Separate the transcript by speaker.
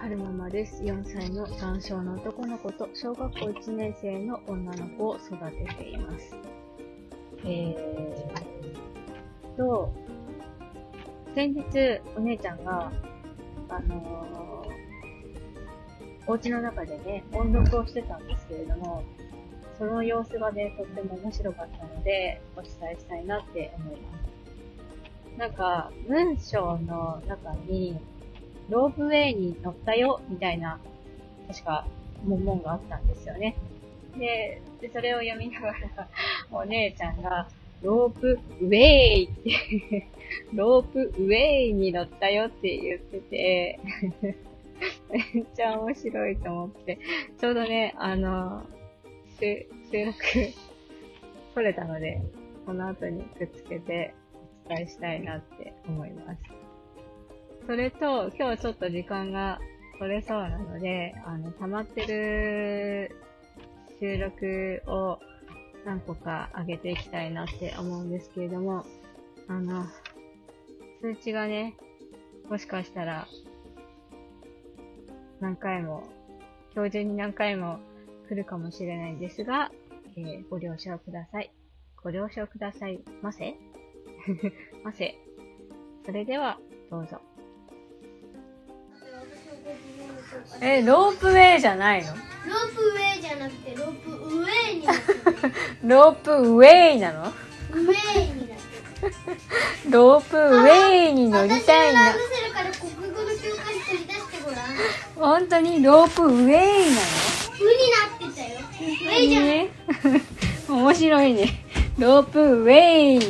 Speaker 1: 春ママです。4歳の男性の男の子と小学校1年生の女の子を育てています。えーと、先日お姉ちゃんが、あのー、お家の中でね、音読をしてたんですけれども、その様子がね、とっても面白かったので、お伝えしたいなって思います。なんか、文章の中に、ロープウェイに乗ったよ、みたいな、確か、文言があったんですよね。で、でそれを読みながら、お姉ちゃんが、ロープウェイって ロープウェイに乗ったよって言ってて めっちゃ面白いと思って、ちょうどね、あの、収録撮れたので、この後にくっつけてお伝えしたいなって思います。それと、今日ちょっと時間が取れそうなので、あの、溜まってる収録を何個か上げていきたいなって思うんですけれども、あの、通知がね、もしかしたら、何回も、今日中に何回も来るかもしれないんですが、えーご了承ください。ご了承くださいませ ませ。それでは、どうぞ。え、ロープウェイじゃないの？
Speaker 2: ロープウェイじゃなくてロープウェイになってる。
Speaker 1: ロープウェイなの？
Speaker 2: ウェイになってる。
Speaker 1: ロープウェイに乗りたいな。
Speaker 2: 私の？ラ。ブセルから国語の教科書取り出してごらん。
Speaker 1: 本当にロープウェイなの
Speaker 2: ウになってたよ。ウェイじゃ
Speaker 1: ね面白いね。ロープウェイ。